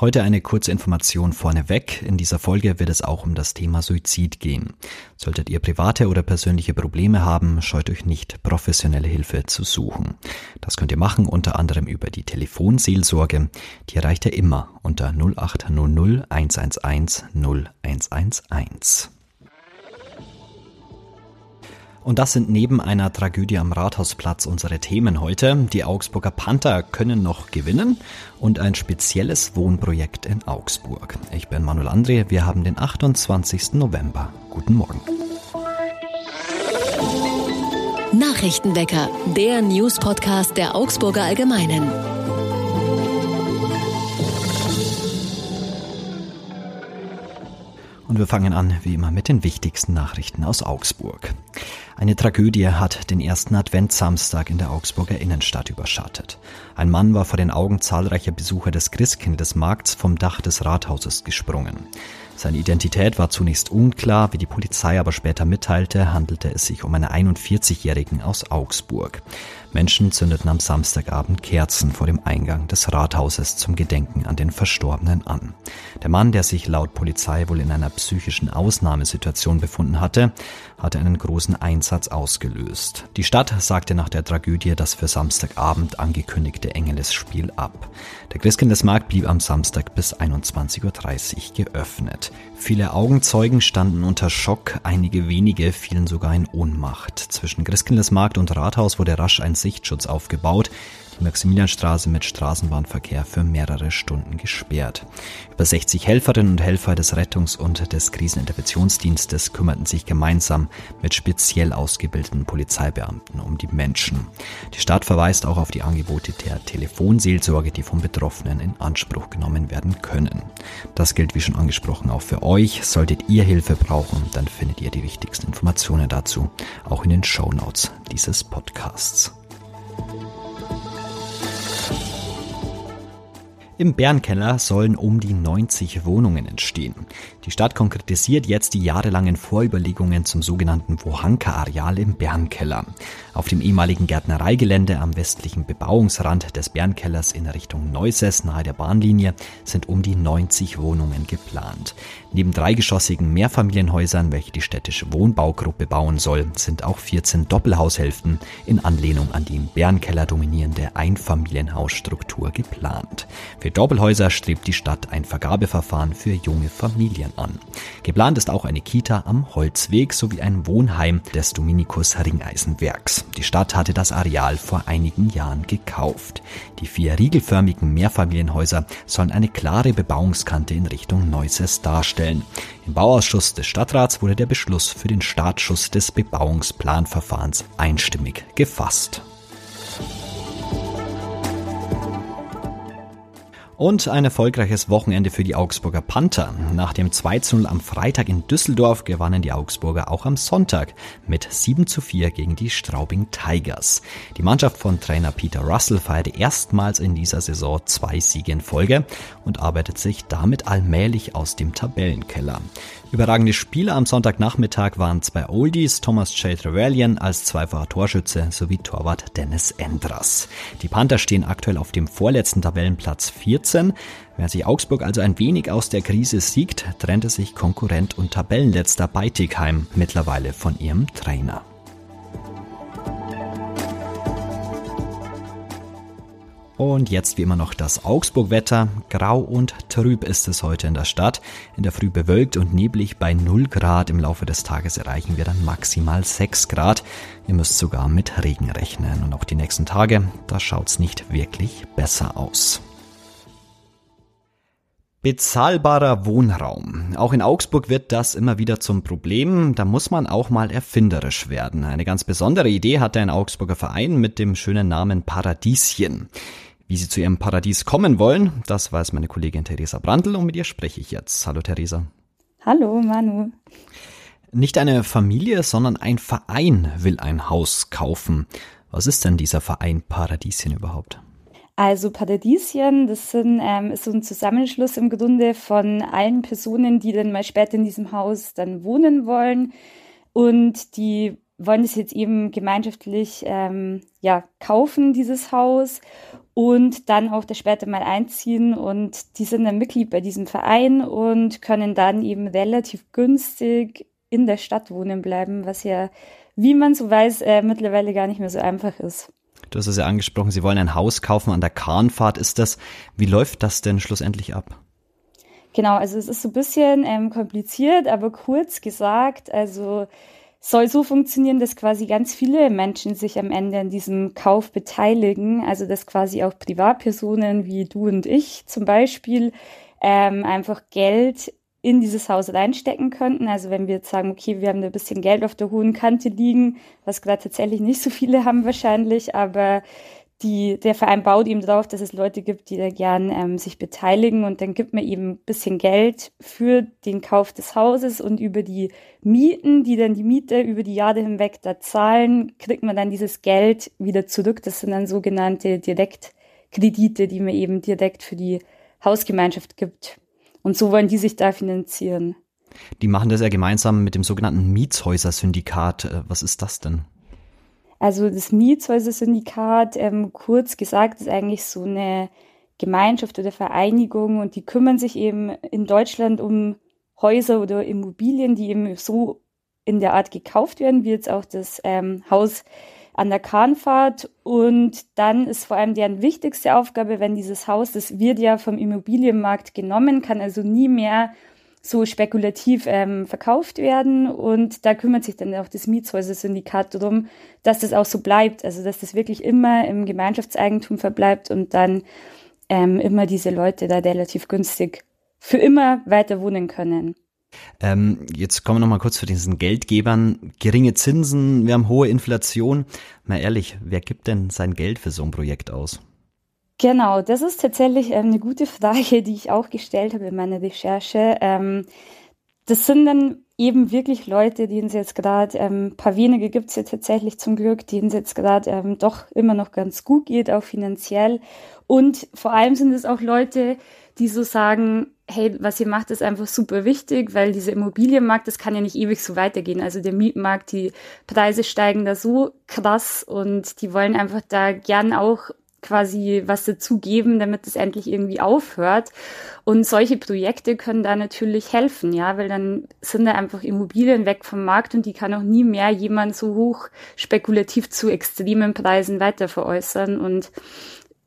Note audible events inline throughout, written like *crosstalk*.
Heute eine kurze Information vorneweg. In dieser Folge wird es auch um das Thema Suizid gehen. Solltet ihr private oder persönliche Probleme haben, scheut euch nicht, professionelle Hilfe zu suchen. Das könnt ihr machen unter anderem über die Telefonseelsorge. Die erreicht ihr immer unter 0800 111 0111. Und das sind neben einer Tragödie am Rathausplatz unsere Themen heute. Die Augsburger Panther können noch gewinnen und ein spezielles Wohnprojekt in Augsburg. Ich bin Manuel André, wir haben den 28. November. Guten Morgen. Nachrichtenwecker, der News-Podcast der Augsburger Allgemeinen. Und wir fangen an, wie immer, mit den wichtigsten Nachrichten aus Augsburg. Eine Tragödie hat den ersten Adventssamstag in der Augsburger Innenstadt überschattet. Ein Mann war vor den Augen zahlreicher Besucher des Christkindesmarkts vom Dach des Rathauses gesprungen. Seine Identität war zunächst unklar, wie die Polizei aber später mitteilte, handelte es sich um einen 41-Jährigen aus Augsburg. Menschen zündeten am Samstagabend Kerzen vor dem Eingang des Rathauses zum Gedenken an den Verstorbenen an. Der Mann, der sich laut Polizei wohl in einer psychischen Ausnahmesituation befunden hatte, hatte einen großen Einsatz ausgelöst. Die Stadt sagte nach der Tragödie das für Samstagabend angekündigte Engelesspiel ab. Der Christkindesmarkt blieb am Samstag bis 21.30 Uhr geöffnet. Viele Augenzeugen standen unter Schock, einige wenige fielen sogar in Ohnmacht. Zwischen Christkindesmarkt und Rathaus wurde rasch ein Sichtschutz aufgebaut, Maximilianstraße mit Straßenbahnverkehr für mehrere Stunden gesperrt. Über 60 Helferinnen und Helfer des Rettungs- und des Kriseninterventionsdienstes kümmerten sich gemeinsam mit speziell ausgebildeten Polizeibeamten um die Menschen. Die Stadt verweist auch auf die Angebote der Telefonseelsorge, die von Betroffenen in Anspruch genommen werden können. Das gilt wie schon angesprochen auch für euch. Solltet ihr Hilfe brauchen, dann findet ihr die wichtigsten Informationen dazu auch in den Show Notes dieses Podcasts. Im Bärenkeller sollen um die 90 Wohnungen entstehen. Die Stadt konkretisiert jetzt die jahrelangen Vorüberlegungen zum sogenannten Wohanka-Areal im Bärenkeller. Auf dem ehemaligen Gärtnereigelände am westlichen Bebauungsrand des Bärenkellers in Richtung Neuses nahe der Bahnlinie sind um die 90 Wohnungen geplant. Neben dreigeschossigen Mehrfamilienhäusern, welche die städtische Wohnbaugruppe bauen soll, sind auch 14 Doppelhaushälften in Anlehnung an die im Bärenkeller dominierende Einfamilienhausstruktur geplant. Für Doppelhäuser strebt die Stadt ein Vergabeverfahren für junge Familien an. Geplant ist auch eine Kita am Holzweg sowie ein Wohnheim des Dominikus Ringeisenwerks. Die Stadt hatte das Areal vor einigen Jahren gekauft. Die vier riegelförmigen Mehrfamilienhäuser sollen eine klare Bebauungskante in Richtung Neuses darstellen stellen. Im Bauausschuss des Stadtrats wurde der Beschluss für den Startschuss des Bebauungsplanverfahrens einstimmig gefasst. Und ein erfolgreiches Wochenende für die Augsburger Panther. Nach dem 2-0 am Freitag in Düsseldorf gewannen die Augsburger auch am Sonntag mit 7 zu 4 gegen die Straubing Tigers. Die Mannschaft von Trainer Peter Russell feierte erstmals in dieser Saison zwei Siege in Folge und arbeitet sich damit allmählich aus dem Tabellenkeller. Überragende Spieler am Sonntagnachmittag waren zwei Oldies, Thomas J. Trevelyan als zweifacher Torschütze sowie Torwart Dennis Endras. Die Panther stehen aktuell auf dem vorletzten Tabellenplatz 14. Während sich Augsburg also ein wenig aus der Krise siegt, trennte sich Konkurrent und Tabellenletzter Beitigheim mittlerweile von ihrem Trainer. Und jetzt wie immer noch das Augsburg-Wetter. Grau und trüb ist es heute in der Stadt. In der Früh bewölkt und neblig bei 0 Grad. Im Laufe des Tages erreichen wir dann maximal 6 Grad. Ihr müsst sogar mit Regen rechnen. Und auch die nächsten Tage, da schaut's nicht wirklich besser aus. Bezahlbarer Wohnraum. Auch in Augsburg wird das immer wieder zum Problem. Da muss man auch mal erfinderisch werden. Eine ganz besondere Idee hatte ein Augsburger Verein mit dem schönen Namen Paradieschen. Wie Sie zu Ihrem Paradies kommen wollen, das weiß meine Kollegin Theresa Brandl und mit ihr spreche ich jetzt. Hallo Theresa. Hallo Manu. Nicht eine Familie, sondern ein Verein will ein Haus kaufen. Was ist denn dieser Verein Paradieschen überhaupt? Also Paradieschen, das sind, ähm, ist so ein Zusammenschluss im Grunde von allen Personen, die dann mal später in diesem Haus dann wohnen wollen. Und die wollen es jetzt eben gemeinschaftlich ähm, ja, kaufen, dieses Haus. und dann auch da später mal einziehen und die sind dann Mitglied bei diesem Verein und können dann eben relativ günstig in der Stadt wohnen bleiben, was ja, wie man so weiß, äh, mittlerweile gar nicht mehr so einfach ist. Du hast es ja angesprochen, Sie wollen ein Haus kaufen an der Kahnfahrt. Ist das, wie läuft das denn schlussendlich ab? Genau, also es ist so ein bisschen ähm, kompliziert, aber kurz gesagt, also soll so funktionieren, dass quasi ganz viele Menschen sich am Ende an diesem Kauf beteiligen. Also dass quasi auch Privatpersonen wie du und ich zum Beispiel ähm, einfach Geld in dieses Haus reinstecken könnten. Also wenn wir jetzt sagen, okay, wir haben da ein bisschen Geld auf der hohen Kante liegen, was gerade tatsächlich nicht so viele *laughs* haben wahrscheinlich, aber die, der Verein baut eben drauf, dass es Leute gibt, die da gern ähm, sich beteiligen und dann gibt man eben ein bisschen Geld für den Kauf des Hauses und über die Mieten, die dann die Miete über die Jahre hinweg da zahlen, kriegt man dann dieses Geld wieder zurück. Das sind dann sogenannte Direktkredite, die man eben direkt für die Hausgemeinschaft gibt. Und so wollen die sich da finanzieren. Die machen das ja gemeinsam mit dem sogenannten Mietshäuser-Syndikat. Äh, was ist das denn? Also das Mietshäuser-Syndikat, ähm, kurz gesagt, ist eigentlich so eine Gemeinschaft oder Vereinigung und die kümmern sich eben in Deutschland um Häuser oder Immobilien, die eben so in der Art gekauft werden, wie jetzt auch das ähm, Haus an der Kahnfahrt. Und dann ist vor allem deren wichtigste Aufgabe, wenn dieses Haus, das wird ja vom Immobilienmarkt genommen, kann also nie mehr so spekulativ ähm, verkauft werden. Und da kümmert sich dann auch das Mietshäuser-Syndikat darum, dass das auch so bleibt. Also dass das wirklich immer im Gemeinschaftseigentum verbleibt und dann ähm, immer diese Leute da relativ günstig für immer weiter wohnen können. Ähm, jetzt kommen wir noch mal kurz zu diesen Geldgebern. Geringe Zinsen, wir haben hohe Inflation. Mal ehrlich, wer gibt denn sein Geld für so ein Projekt aus? Genau, das ist tatsächlich ähm, eine gute Frage, die ich auch gestellt habe in meiner Recherche. Ähm, das sind dann eben wirklich Leute, denen es jetzt gerade, ähm, paar wenige gibt es ja tatsächlich zum Glück, denen es jetzt gerade doch immer noch ganz gut geht, auch finanziell. Und vor allem sind es auch Leute, die so sagen, hey, was ihr macht, ist einfach super wichtig, weil dieser Immobilienmarkt, das kann ja nicht ewig so weitergehen. Also der Mietmarkt, die Preise steigen da so krass und die wollen einfach da gern auch quasi was dazugeben, damit es endlich irgendwie aufhört. Und solche Projekte können da natürlich helfen, ja, weil dann sind da einfach Immobilien weg vom Markt und die kann auch nie mehr jemand so hoch spekulativ zu extremen Preisen weiter veräußern. Und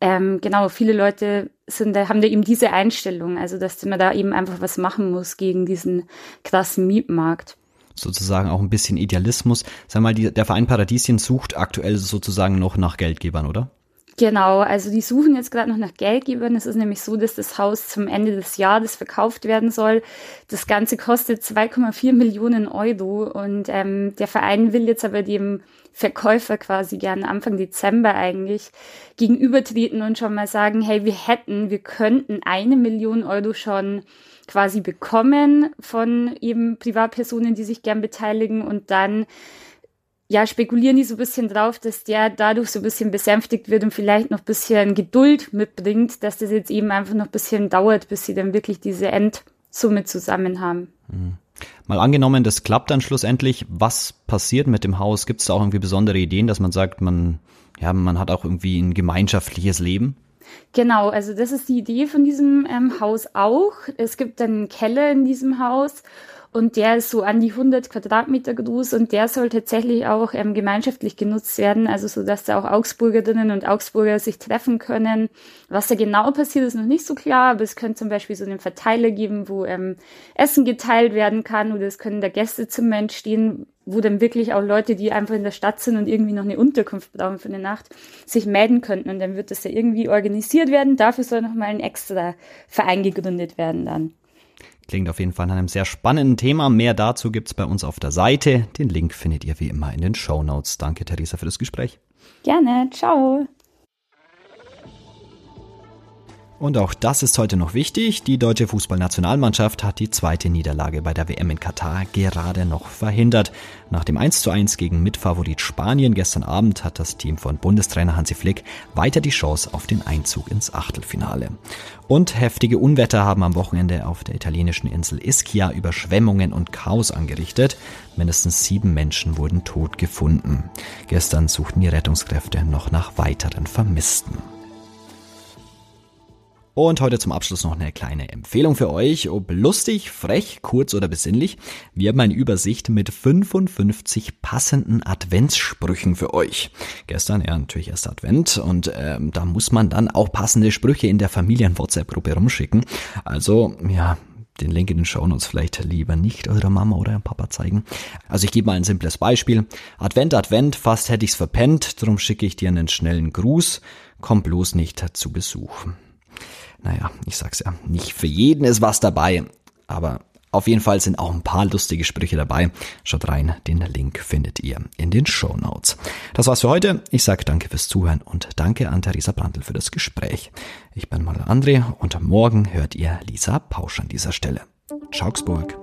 ähm, genau, viele Leute sind haben da eben diese Einstellung, also dass man da eben einfach was machen muss gegen diesen krassen Mietmarkt sozusagen auch ein bisschen Idealismus. Sag mal, die, der Verein Paradisien sucht aktuell sozusagen noch nach Geldgebern, oder? Genau, also die suchen jetzt gerade noch nach Geldgebern. Es ist nämlich so, dass das Haus zum Ende des Jahres verkauft werden soll. Das Ganze kostet 2,4 Millionen Euro und ähm, der Verein will jetzt aber dem Verkäufer quasi gern Anfang Dezember eigentlich gegenübertreten und schon mal sagen, hey, wir hätten, wir könnten eine Million Euro schon quasi bekommen von eben Privatpersonen, die sich gern beteiligen und dann ja, spekulieren die so ein bisschen drauf, dass der dadurch so ein bisschen besänftigt wird und vielleicht noch ein bisschen Geduld mitbringt, dass das jetzt eben einfach noch ein bisschen dauert, bis sie dann wirklich diese Endsumme zusammen haben. Mhm. Mal angenommen, das klappt dann schlussendlich. Was passiert mit dem Haus? Gibt es da auch irgendwie besondere Ideen, dass man sagt, man, ja, man hat auch irgendwie ein gemeinschaftliches Leben? Genau, also das ist die Idee von diesem ähm, Haus auch. Es gibt einen Keller in diesem Haus und der ist so an die 100 Quadratmeter groß und der soll tatsächlich auch ähm, gemeinschaftlich genutzt werden, also so, dass da auch Augsburgerinnen und Augsburger sich treffen können. Was da genau passiert, ist noch nicht so klar, aber es könnte zum Beispiel so einen Verteiler geben, wo ähm, Essen geteilt werden kann oder es können da Gästezimmer entstehen, wo dann wirklich auch Leute, die einfach in der Stadt sind und irgendwie noch eine Unterkunft brauchen für eine Nacht, sich melden könnten und dann wird das ja irgendwie organisiert werden. Dafür soll nochmal ein extra Verein gegründet werden dann. Klingt auf jeden Fall nach einem sehr spannenden Thema. Mehr dazu gibt's bei uns auf der Seite. Den Link findet ihr wie immer in den Show Notes. Danke, Theresa, für das Gespräch. Gerne. Ciao. Und auch das ist heute noch wichtig. Die deutsche Fußballnationalmannschaft hat die zweite Niederlage bei der WM in Katar gerade noch verhindert. Nach dem 1:1 gegen Mitfavorit Spanien gestern Abend hat das Team von Bundestrainer Hansi Flick weiter die Chance auf den Einzug ins Achtelfinale. Und heftige Unwetter haben am Wochenende auf der italienischen Insel Ischia Überschwemmungen und Chaos angerichtet. Mindestens sieben Menschen wurden tot gefunden. Gestern suchten die Rettungskräfte noch nach weiteren Vermissten. Und heute zum Abschluss noch eine kleine Empfehlung für euch. Ob lustig, frech, kurz oder besinnlich. Wir haben eine Übersicht mit 55 passenden Adventssprüchen für euch. Gestern ja natürlich erst Advent und ähm, da muss man dann auch passende Sprüche in der Familien-WhatsApp-Gruppe rumschicken. Also ja, den Link in den Shownotes vielleicht lieber nicht eurer Mama oder Papa zeigen. Also ich gebe mal ein simples Beispiel. Advent, Advent, fast hätte ich's verpennt, drum schicke ich dir einen schnellen Gruß. Komm bloß nicht zu Besuch. Naja, ich sag's ja, nicht für jeden ist was dabei, aber auf jeden Fall sind auch ein paar lustige Sprüche dabei. Schaut rein, den Link findet ihr in den Show Notes. Das war's für heute. Ich sage danke fürs Zuhören und danke an Theresa Brandl für das Gespräch. Ich bin mal André und morgen hört ihr Lisa Pausch an dieser Stelle. Augsburg.